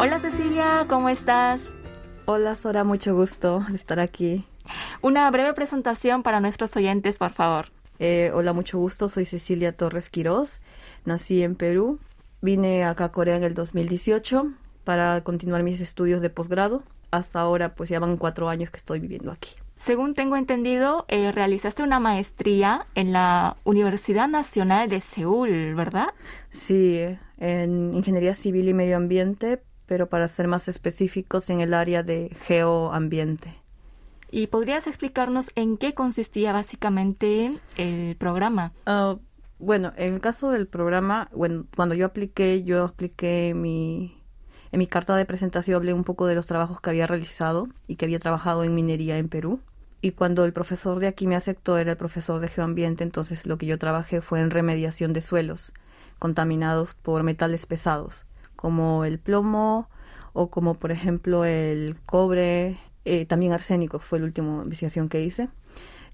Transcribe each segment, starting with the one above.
Hola Cecilia, ¿cómo estás? Hola Sora, mucho gusto estar aquí. Una breve presentación para nuestros oyentes, por favor. Eh, hola, mucho gusto, soy Cecilia Torres Quirós, nací en Perú, vine acá a Corea en el 2018 para continuar mis estudios de posgrado. Hasta ahora pues ya van cuatro años que estoy viviendo aquí. Según tengo entendido, eh, realizaste una maestría en la Universidad Nacional de Seúl, ¿verdad? Sí, en Ingeniería Civil y Medio Ambiente, pero para ser más específicos en el área de geoambiente. ¿Y podrías explicarnos en qué consistía básicamente el programa? Ah, bueno, en el caso del programa, bueno, cuando yo apliqué, yo apliqué mi en mi carta de presentación hablé un poco de los trabajos que había realizado y que había trabajado en minería en Perú. Y cuando el profesor de aquí me aceptó, era el profesor de geoambiente, entonces lo que yo trabajé fue en remediación de suelos contaminados por metales pesados, como el plomo o como por ejemplo el cobre, eh, también arsénico fue la última investigación que hice.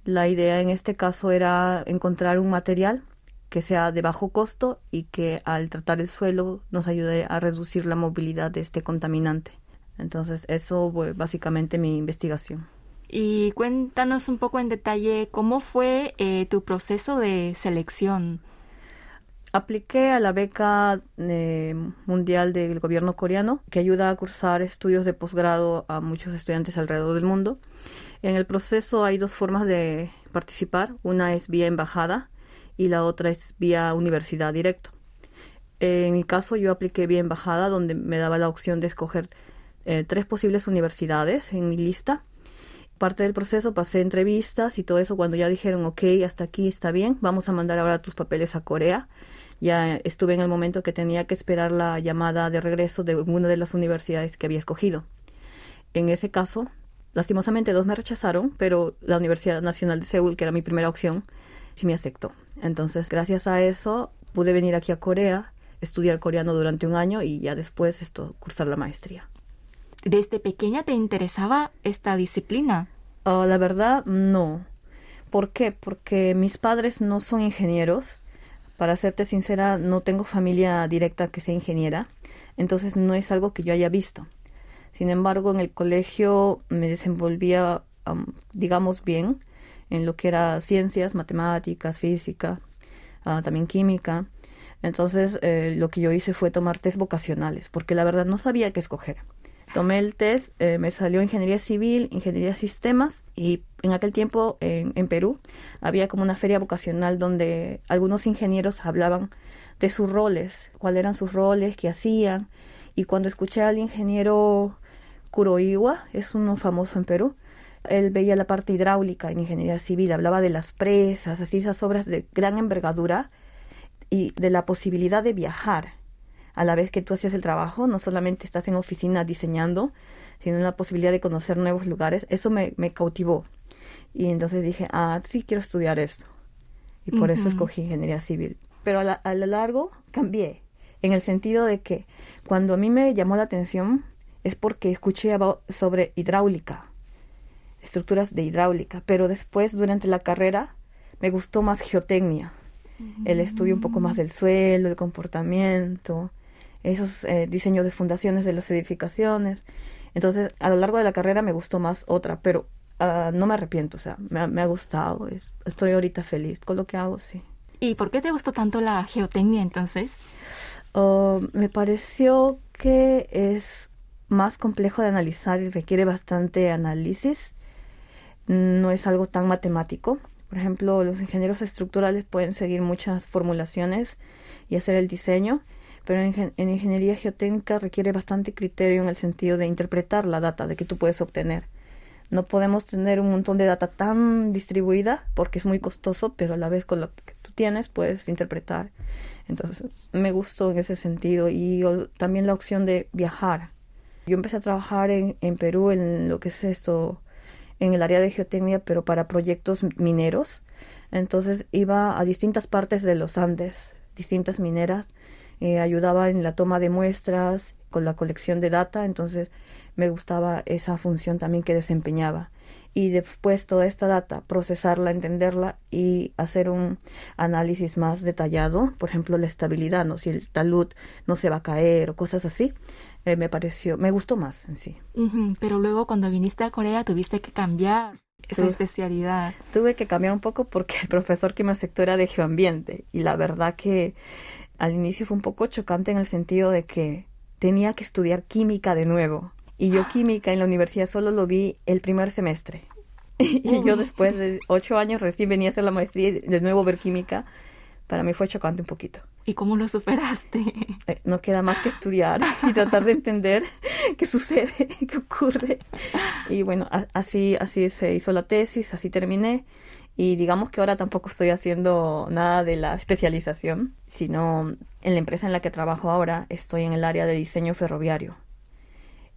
La idea en este caso era encontrar un material que sea de bajo costo y que al tratar el suelo nos ayude a reducir la movilidad de este contaminante. Entonces, eso fue básicamente mi investigación. Y cuéntanos un poco en detalle cómo fue eh, tu proceso de selección. Apliqué a la beca eh, mundial del gobierno coreano que ayuda a cursar estudios de posgrado a muchos estudiantes alrededor del mundo. En el proceso hay dos formas de participar. Una es vía embajada y la otra es vía universidad directo. En mi caso yo apliqué vía embajada donde me daba la opción de escoger eh, tres posibles universidades en mi lista. Parte del proceso pasé entrevistas y todo eso cuando ya dijeron, ok, hasta aquí está bien, vamos a mandar ahora tus papeles a Corea. Ya estuve en el momento que tenía que esperar la llamada de regreso de una de las universidades que había escogido. En ese caso, lastimosamente dos me rechazaron, pero la Universidad Nacional de Seúl, que era mi primera opción, sí me aceptó. Entonces, gracias a eso, pude venir aquí a Corea, estudiar coreano durante un año y ya después esto, cursar la maestría. ¿Desde pequeña te interesaba esta disciplina? Ah, la verdad, no. ¿Por qué? Porque mis padres no son ingenieros. Para serte sincera, no tengo familia directa que sea ingeniera. Entonces no es algo que yo haya visto. Sin embargo, en el colegio me desenvolvía, digamos, bien en lo que era ciencias, matemáticas, física, ah, también química. Entonces eh, lo que yo hice fue tomar test vocacionales, porque la verdad no sabía qué escoger. Tomé el test, eh, me salió ingeniería civil, ingeniería sistemas y en aquel tiempo en, en, Perú había como una feria vocacional donde algunos ingenieros hablaban de sus roles, cuáles eran sus roles, qué hacían. Y cuando escuché al ingeniero Kuroiwa, es uno famoso en Perú, él veía la parte hidráulica en ingeniería civil, hablaba de las presas, así esas obras de gran envergadura y de la posibilidad de viajar. A la vez que tú hacías el trabajo, no solamente estás en oficina diseñando, sino la posibilidad de conocer nuevos lugares. Eso me, me cautivó. Y entonces dije, ah, sí, quiero estudiar esto. Y por eso escogí ingeniería civil. Pero a, a lo largo cambié, en el sentido de que cuando a mí me llamó la atención es porque escuché sobre hidráulica estructuras de hidráulica, pero después durante la carrera me gustó más geotecnia, el estudio un poco más del suelo, el comportamiento, esos eh, diseños de fundaciones de las edificaciones. Entonces, a lo largo de la carrera me gustó más otra, pero ah, no me arrepiento, o sea, me, ha gustado, estoy ahorita feliz con lo que hago, sí. ¿Y por qué te gustó tanto la geotecnia entonces? Oh, me pareció que es más complejo de analizar y requiere bastante análisis no es algo tan matemático. Por ejemplo, los ingenieros estructurales pueden seguir muchas formulaciones y hacer el diseño, pero en, ingeniería geotécnica requiere bastante criterio en el sentido de interpretar la data de que tú puedes obtener. No podemos tener un montón de data tan distribuida porque es muy costoso, pero a la vez con lo que tú tienes puedes interpretar. Entonces, me gustó en ese sentido y también la opción de viajar. Yo empecé a trabajar en, en Perú en lo que es esto, en el área de geotecnia, pero para proyectos mineros. Entonces iba a distintas partes de los Andes, distintas mineras, eh, ayudaba en la toma de muestras, con la colección de data, entonces me gustaba esa función también que desempeñaba. Y después toda esta data, procesarla, entenderla y hacer un análisis más detallado, por ejemplo, la estabilidad, ¿no? si el talud no se va a caer o cosas así. eh, me pareció, me gustó más en sí. Pero luego cuando viniste a Corea tuviste que cambiar esa especialidad. Tuve que cambiar un poco porque el profesor que me aceptó era de geoambiente y la verdad que al inicio fue un poco chocante en el sentido de que tenía que estudiar química de nuevo. Y yo química en la universidad solo lo vi el primer semestre. y yo después de ocho años recién venía a hacer la maestría y de nuevo ver química. Para mí fue chocante un poquito. ¿Y cómo lo superaste? Eh, no queda más que estudiar y tratar de entender qué sucede, qué ocurre. Y bueno, así, así se hizo la tesis, así terminé. Y digamos que ahora tampoco estoy haciendo nada de la especialización, sino en la empresa en la que trabajo ahora estoy en el área de diseño ferroviario.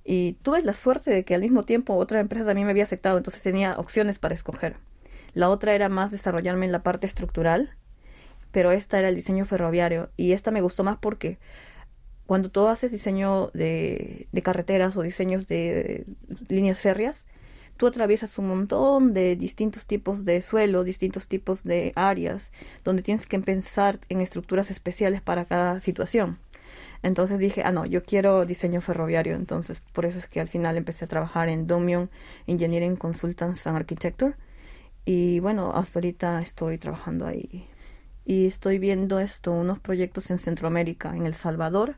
Y tuve la suerte de que al mismo tiempo otra empresa también me había aceptado, entonces tenía opciones para escoger. La otra era más desarrollarme en la parte estructural, pero esta era el diseño ferroviario y esta me gustó más porque cuando tú haces diseño de, de carreteras o diseños de líneas férreas, tú atraviesas un montón de distintos tipos de suelo, distintos tipos de áreas, donde tienes que pensar en estructuras especiales para cada situación. Entonces dije, ah, no, yo quiero diseño ferroviario. Entonces, por eso es que al final empecé a trabajar en Domion Engineering Consultants and Architecture. Y bueno, hasta ahorita estoy trabajando ahí. Y estoy viendo esto, unos proyectos en Centroamérica, en El Salvador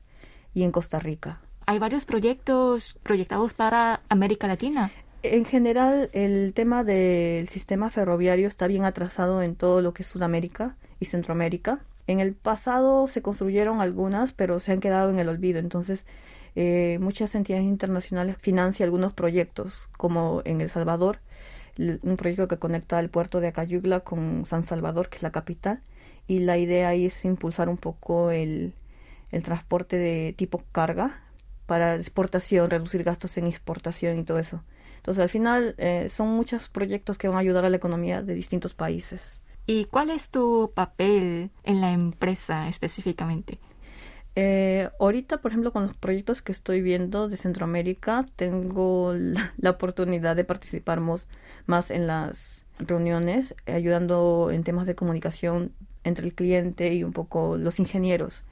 y en Costa Rica. Hay varios proyectos proyectados para América Latina. En general, el tema del sistema ferroviario está bien atrasado en todo lo que es Sudamérica y Centroamérica. En el pasado se construyeron algunas, pero se han quedado en el olvido. Entonces, eh, muchas entidades internacionales financian algunos proyectos, como en El Salvador, un proyecto que conecta el puerto de Acayugla con San Salvador, que es la capital. Y la idea ahí es impulsar un poco el, transporte de tipo carga para exportación, reducir gastos en exportación y todo eso. Entonces, al final, eh, son muchos proyectos que van a ayudar a la economía de distintos países. ¿Y cuál es tu papel en la empresa específicamente? Eh, ahorita, por ejemplo, con los proyectos que estoy viendo de Centroamérica, tengo la, oportunidad de participar más, en las reuniones, ayudando en temas de comunicación entre el cliente y un poco los ingenieros.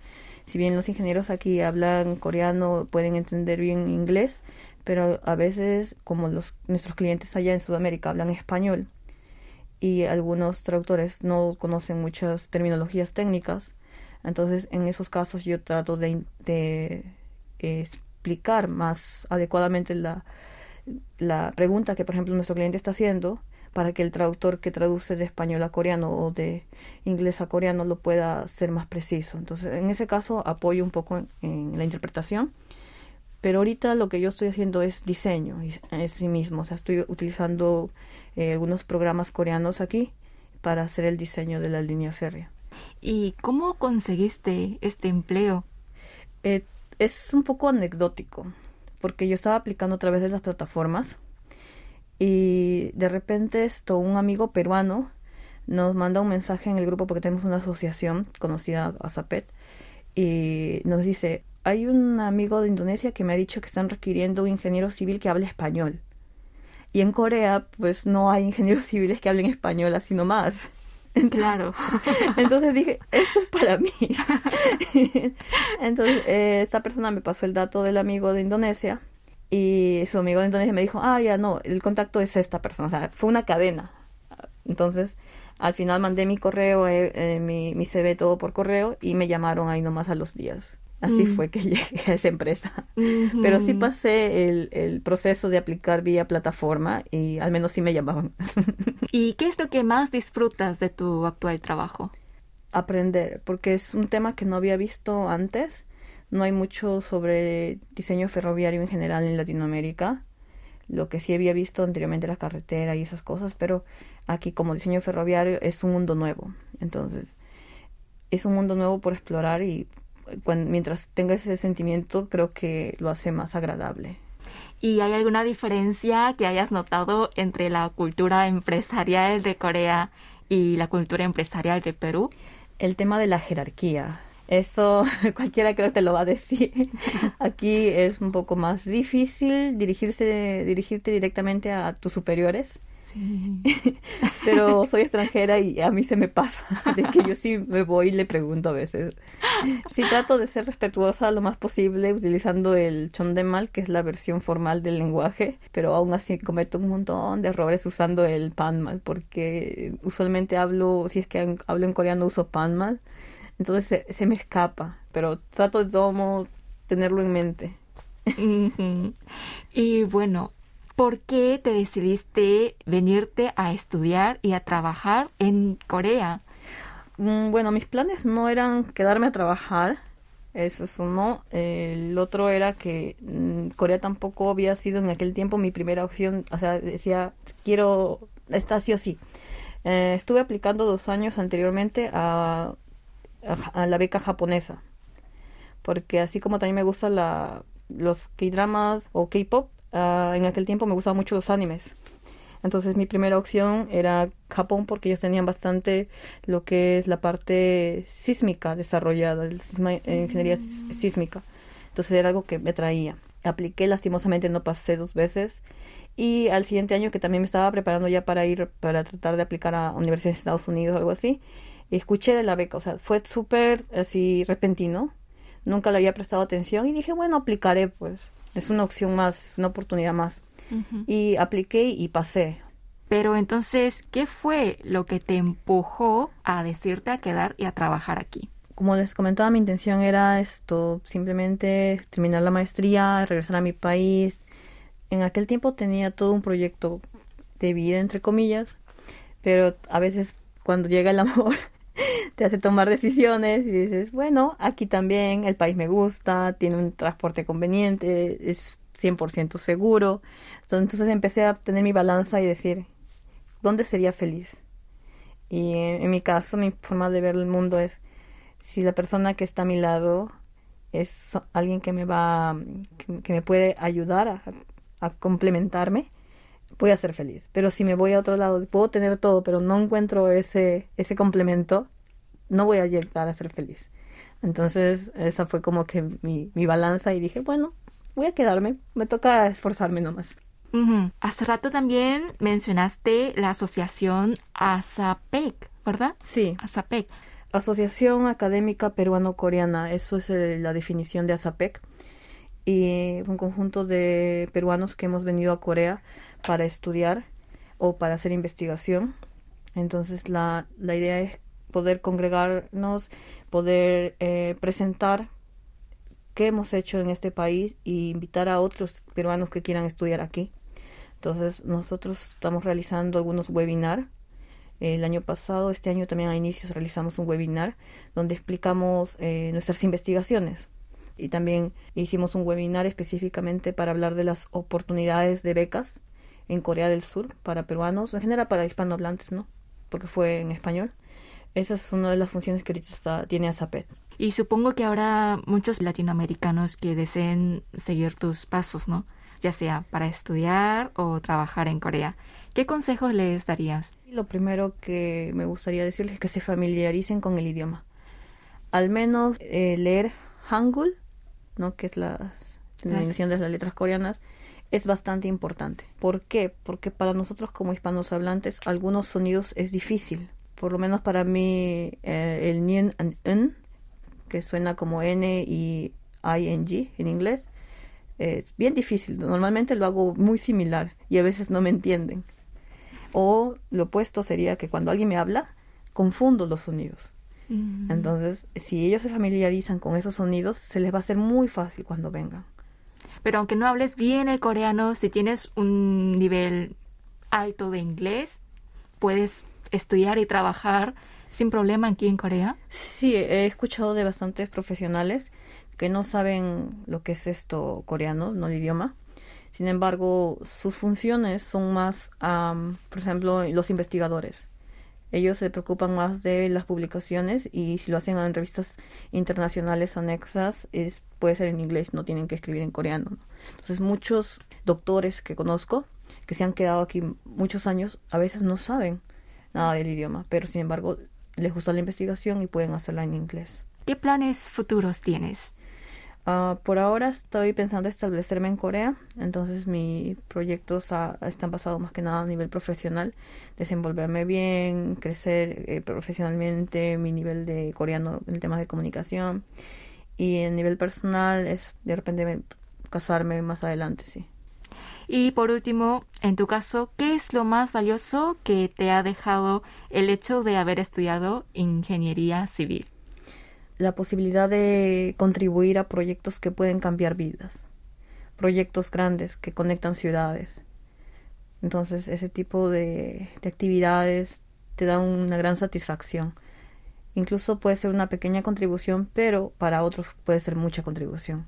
Si bien los ingenieros aquí hablan coreano, pueden entender bien inglés, pero a veces, como los, nuestros clientes allá en Sudamérica hablan español, y algunos traductores no conocen muchas terminologías técnicas. Entonces, en esos casos yo trato de, de explicar más adecuadamente la, la pregunta que, por ejemplo, nuestro cliente está haciendo para que el traductor que traduce de español a coreano o de inglés a coreano lo pueda hacer más preciso. Entonces, en ese caso, apoyo un poco en, la interpretación. Pero ahorita lo que yo estoy haciendo es diseño en sí mismo. O sea, estoy utilizando eh, algunos programas coreanos aquí para hacer el diseño de la línea férrea. ¿Y cómo conseguiste este empleo? Eh, es un poco anecdótico, porque yo estaba aplicando a través de esas plataformas y de repente esto, un amigo peruano nos manda un mensaje en el grupo porque tenemos una asociación conocida a Zapet y nos dice, hay un amigo de Indonesia que me ha dicho que están requiriendo un ingeniero civil que hable español. Y en Corea, pues no hay ingenieros civiles que hablen español así nomás. Claro. Entonces dije, esto es para mí. Entonces, eh, esta persona me pasó el dato del amigo de Indonesia y su amigo de Indonesia me dijo, ah, ya no, el contacto es esta persona. O sea, fue una cadena. Entonces, al final mandé mi correo, eh, eh, mi, mi CV todo por correo y me llamaron ahí nomás a los días. Así mm. fue que llegué a esa empresa. Pero sí pasé el, el, proceso de aplicar vía plataforma y al menos sí me llamaban. ¿Y qué es lo que más disfrutas de tu actual trabajo? Aprender, porque es un tema que no había visto antes. No hay mucho sobre diseño ferroviario en general en Latinoamérica. Lo que sí había visto anteriormente la carretera y esas cosas, pero aquí como diseño ferroviario es un mundo nuevo. Entonces, es un mundo nuevo por explorar y mientras tenga ese sentimiento, creo que lo hace más agradable. ¿Y hay alguna diferencia que hayas notado entre la cultura empresarial de Corea y la cultura empresarial de Perú? El tema de la jerarquía. Eso cualquiera creo que te lo va a decir. Aquí es un poco más difícil dirigirse, dirigirte directamente a tus superiores. pero soy extranjera y a mí se me pasa, de que yo sí me voy y le pregunto a veces. Sí trato de ser respetuosa lo más posible utilizando el chondemal, que es la versión formal del lenguaje, pero aún así cometo un montón de errores usando el panmal, porque usualmente hablo, si es que hablo en coreano uso panmal, entonces se, me escapa, pero trato de tenerlo en mente. Y bueno, ¿por qué te decidiste venirte a estudiar y a trabajar en Corea? Mm, bueno, mis planes no eran quedarme a trabajar, eso es uno. El otro era que mm, Corea tampoco había sido en aquel tiempo mi primera opción, o sea, decía, quiero, esta sí o sí. Eh, estuve aplicando dos años anteriormente a, a, la beca japonesa, porque así como también me gusta la, los K-dramas o K-pop, Ah, en aquel tiempo me gustaban mucho los animes. Entonces mi primera opción era Japón porque ellos tenían bastante lo que es la parte sísmica desarrollada, la eh, ingeniería sísmica. Entonces era algo que me traía. Apliqué, lastimosamente no pasé dos veces. Y al siguiente año que también me estaba preparando ya para ir, para tratar de aplicar a universidades de Estados Unidos o algo así, escuché de la beca. O sea, fue súper así repentino. Nunca le había prestado atención y dije, bueno, aplicaré pues es una opción más, una oportunidad más. Y apliqué y pasé. Pero entonces, ¿qué fue lo que te empujó a decirte a quedar y a trabajar aquí? Como les comentaba, mi intención era esto, simplemente terminar la maestría, regresar a mi país. En aquel tiempo tenía todo un proyecto de vida, entre comillas, pero a veces cuando llega el amor te hace tomar decisiones y dices, bueno, aquí también el país me gusta, tiene un transporte conveniente, es 100% seguro. Entonces empecé a tener mi balanza y decir, ¿dónde sería feliz? Y en, mi caso, mi forma de ver el mundo es, si la persona que está a mi lado es alguien que me va, que, me puede ayudar a, a complementarme, voy a ser feliz. Pero si me voy a otro lado, puedo tener todo, pero no encuentro ese, ese complemento, no voy a llegar a ser feliz. Entonces, esa fue como que mi, mi balanza y dije, bueno, voy a quedarme, me toca esforzarme nomás. Hace rato también mencionaste la asociación ASAPEC, ¿verdad? Sí. ASAPEC. Asociación Académica Peruano-Coreana, eso es eh, la definición de ASAPEC. Y es un conjunto de peruanos que hemos venido a Corea para estudiar o para hacer investigación. Entonces la, la idea es poder congregarnos, poder eh, presentar qué hemos hecho en este país y invitar a otros peruanos que quieran estudiar aquí. Entonces, nosotros estamos realizando algunos webinars. El año pasado, este año también a inicios realizamos un webinar donde explicamos eh, nuestras investigaciones. Y también hicimos un webinar específicamente para hablar de las oportunidades de becas en Corea del Sur para peruanos, en general para hispanohablantes, ¿no? Porque fue en español. Esa es una de las funciones que ahorita está, tiene ASAPET. Y supongo que habrá muchos latinoamericanos que deseen seguir tus pasos, ¿no? Ya sea para estudiar o trabajar en Corea. ¿Qué consejos les darías? Lo primero que me gustaría decirles es que se familiaricen con el idioma. Al menos eh, leer Hangul, ¿no? que es la denominación de las letras coreanas, es bastante importante. ¿Por qué? Porque para nosotros como hispanos hablantes algunos sonidos es difícil por lo menos para mí, eh, el nien and n, que suena como n y ing en inglés, es bien difícil. Normalmente lo hago muy similar y a veces no me entienden. O lo opuesto sería que cuando alguien me habla, confundo los sonidos. Mm. Entonces, si ellos se familiarizan con esos sonidos, se les va a hacer muy fácil cuando vengan. Pero aunque no hables bien el coreano, si tienes un nivel alto de inglés, puedes estudiar y trabajar sin problema aquí en Corea? Sí, he escuchado de bastantes profesionales que no saben lo que es esto coreano, no el idioma. Sin embargo, sus funciones son más, por ejemplo, los investigadores. Ellos se preocupan más de las publicaciones y si lo hacen en revistas internacionales anexas, es, puede ser en inglés, no tienen que escribir en coreano. Entonces, muchos doctores que conozco, que se han quedado aquí muchos años, a veces no saben nada del idioma, pero sin embargo les gusta la investigación y pueden hacerla en inglés. ¿Qué planes futuros tienes? Ah, por ahora estoy pensando establecerme en Corea, entonces mis proyectos están basados más que nada a nivel profesional, desenvolverme bien, crecer eh, profesionalmente, mi nivel de coreano en temas de comunicación y en nivel personal es de repente casarme más adelante, sí. Y por último, en tu caso, ¿qué es lo más valioso que te ha dejado el hecho de haber estudiado ingeniería civil? la posibilidad de contribuir a proyectos que pueden cambiar vidas, proyectos grandes que conectan ciudades. Entonces ese tipo de, actividades te dan una gran satisfacción. Incluso puede ser una pequeña contribución, pero para otros puede ser mucha contribución.